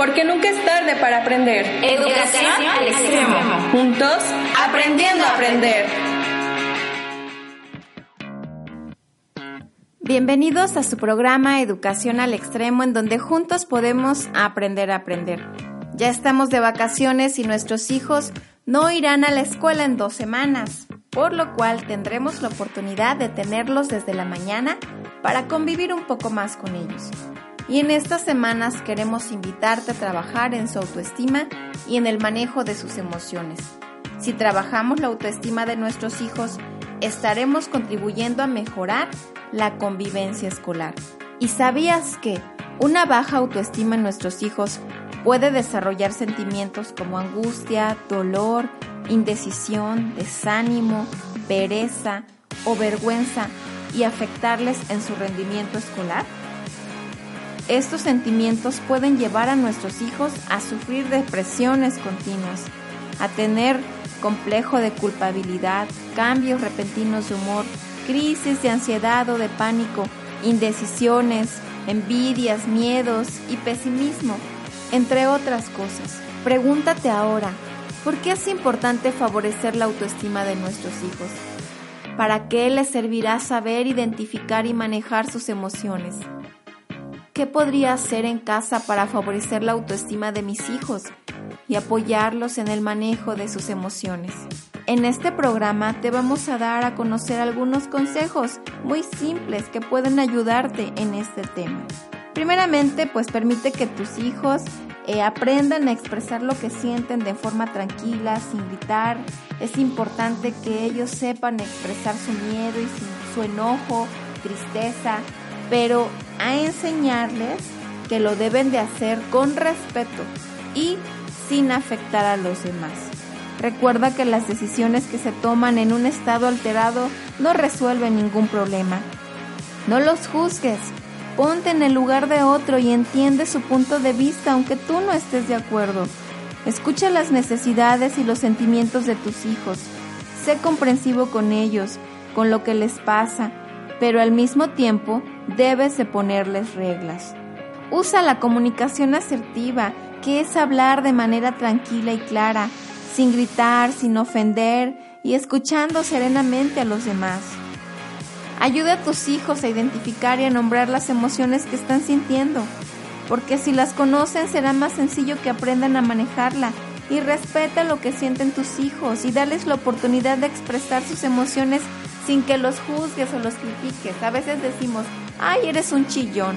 porque nunca es tarde para aprender. Educación al extremo. Juntos, aprendiendo a aprender. Bienvenidos a su programa Educación al Extremo, en donde juntos podemos aprender a aprender. Ya estamos de vacaciones y nuestros hijos no irán a la escuela en dos semanas, por lo cual tendremos la oportunidad de tenerlos desde la mañana para convivir un poco más con ellos. Y en estas semanas queremos invitarte a trabajar en su autoestima y en el manejo de sus emociones. Si trabajamos la autoestima de nuestros hijos, estaremos contribuyendo a mejorar la convivencia escolar. ¿Y sabías que una baja autoestima en nuestros hijos puede desarrollar sentimientos como angustia, dolor, indecisión, desánimo, pereza o vergüenza y afectarles en su rendimiento escolar? Estos sentimientos pueden llevar a nuestros hijos a sufrir depresiones continuas, a tener complejo de culpabilidad, cambios repentinos de humor, crisis de ansiedad o de pánico, indecisiones, envidias, miedos y pesimismo, entre otras cosas. Pregúntate ahora, ¿por qué es importante favorecer la autoestima de nuestros hijos? ¿Para qué les servirá saber identificar y manejar sus emociones? ¿Qué podría hacer en casa para favorecer la autoestima de mis hijos y apoyarlos en el manejo de sus emociones? En este programa te vamos a dar a conocer algunos consejos muy simples que pueden ayudarte en este tema. Primeramente, pues permite que tus hijos eh, aprendan a expresar lo que sienten de forma tranquila, sin gritar. Es importante que ellos sepan expresar su miedo y su enojo, tristeza, pero a enseñarles que lo deben de hacer con respeto y sin afectar a los demás. Recuerda que las decisiones que se toman en un estado alterado no resuelven ningún problema. No los juzgues, ponte en el lugar de otro y entiende su punto de vista aunque tú no estés de acuerdo. Escucha las necesidades y los sentimientos de tus hijos. Sé comprensivo con ellos, con lo que les pasa, pero al mismo tiempo debes de ponerles reglas. Usa la comunicación asertiva, que es hablar de manera tranquila y clara, sin gritar, sin ofender y escuchando serenamente a los demás. Ayuda a tus hijos a identificar y a nombrar las emociones que están sintiendo, porque si las conocen será más sencillo que aprendan a manejarla y respeta lo que sienten tus hijos y dales la oportunidad de expresar sus emociones sin que los juzgues o los critiques. A veces decimos, ay, eres un chillón.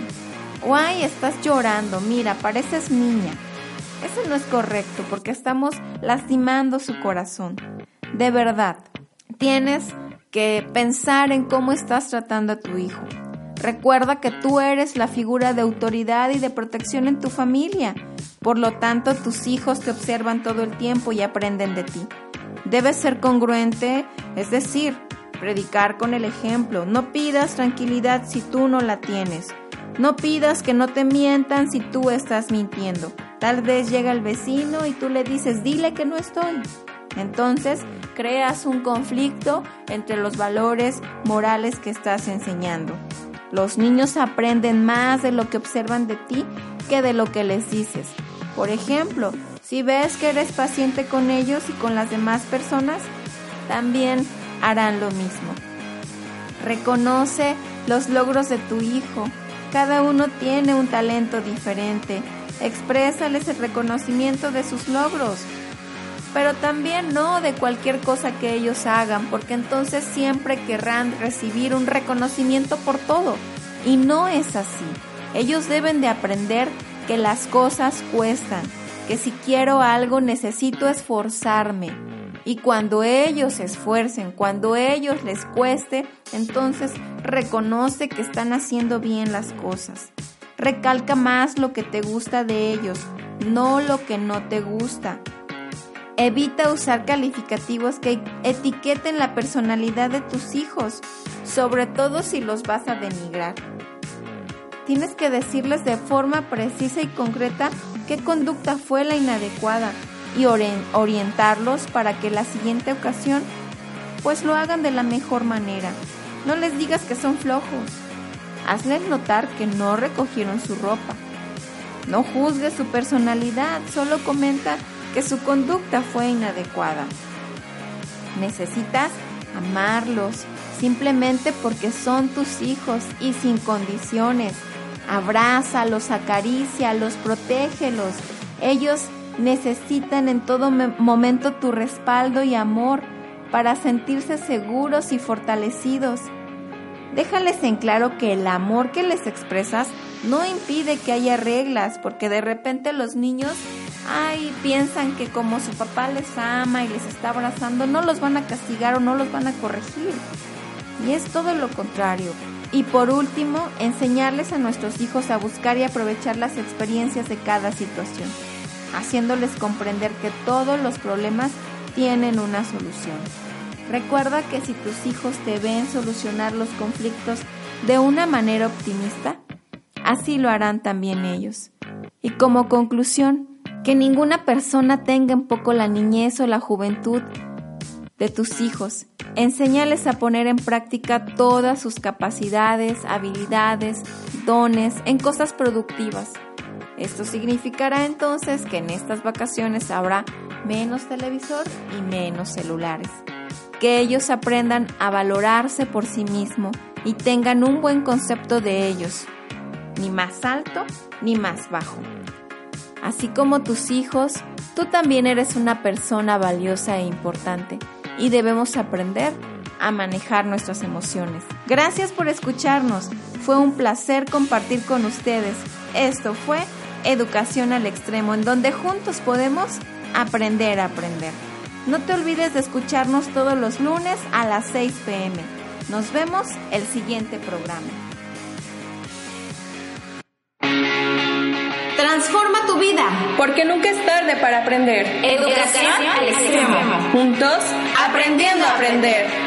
O ay, estás llorando, mira, pareces niña. Eso no es correcto porque estamos lastimando su corazón. De verdad, tienes que pensar en cómo estás tratando a tu hijo. Recuerda que tú eres la figura de autoridad y de protección en tu familia. Por lo tanto, tus hijos te observan todo el tiempo y aprenden de ti. Debes ser congruente, es decir, predicar con el ejemplo. No pidas tranquilidad si tú no la tienes. No pidas que no te mientan si tú estás mintiendo. Tal vez llega el vecino y tú le dices, dile que no estoy. Entonces creas un conflicto entre los valores morales que estás enseñando. Los niños aprenden más de lo que observan de ti que de lo que les dices. Por ejemplo, si ves que eres paciente con ellos y con las demás personas, también harán lo mismo. Reconoce los logros de tu hijo. Cada uno tiene un talento diferente. Exprésales el reconocimiento de sus logros. Pero también no de cualquier cosa que ellos hagan, porque entonces siempre querrán recibir un reconocimiento por todo. Y no es así. Ellos deben de aprender que las cosas cuestan, que si quiero algo necesito esforzarme, y cuando ellos se esfuercen, cuando ellos les cueste, entonces reconoce que están haciendo bien las cosas. Recalca más lo que te gusta de ellos, no lo que no te gusta. Evita usar calificativos que etiqueten la personalidad de tus hijos, sobre todo si los vas a denigrar. Tienes que decirles de forma precisa y concreta qué conducta fue la inadecuada, y orientarlos para que la siguiente ocasión pues lo hagan de la mejor manera. No les digas que son flojos. Hazles notar que no recogieron su ropa. No juzgues su personalidad, solo comenta que su conducta fue inadecuada. Necesitas amarlos simplemente porque son tus hijos y sin condiciones. Abrázalos, acarícialos, protégelos. Ellos necesitan en todo momento tu respaldo y amor para sentirse seguros y fortalecidos. Déjales en claro que el amor que les expresas no impide que haya reglas, porque de repente los niños, ay, piensan que como su papá les ama y les está abrazando, no los van a castigar o no los van a corregir. Y es todo lo contrario. Y por último, enseñarles a nuestros hijos a buscar y aprovechar las experiencias de cada situación, haciéndoles comprender que todos los problemas tienen una solución. Recuerda que si tus hijos te ven solucionar los conflictos de una manera optimista, así lo harán también ellos. Y como conclusión, que ninguna persona tenga en poco la niñez o la juventud de tus hijos. Enséñales a poner en práctica todas sus capacidades, habilidades, dones en cosas productivas. Esto significará entonces que en estas vacaciones habrá menos televisor y menos celulares que ellos aprendan a valorarse por sí mismos y tengan un buen concepto de ellos, ni más alto ni más bajo. Así como tus hijos, tú también eres una persona valiosa e importante y debemos aprender a manejar nuestras emociones. Gracias por escucharnos. Fue un placer compartir con ustedes. Esto fue Educación al Extremo, en donde juntos podemos aprender a aprender. No te olvides de escucharnos todos los lunes a las 6 pm. Nos vemos el siguiente programa. Transforma tu vida, porque nunca es tarde para aprender. Educación al extremo. Juntos, aprendiendo a aprender.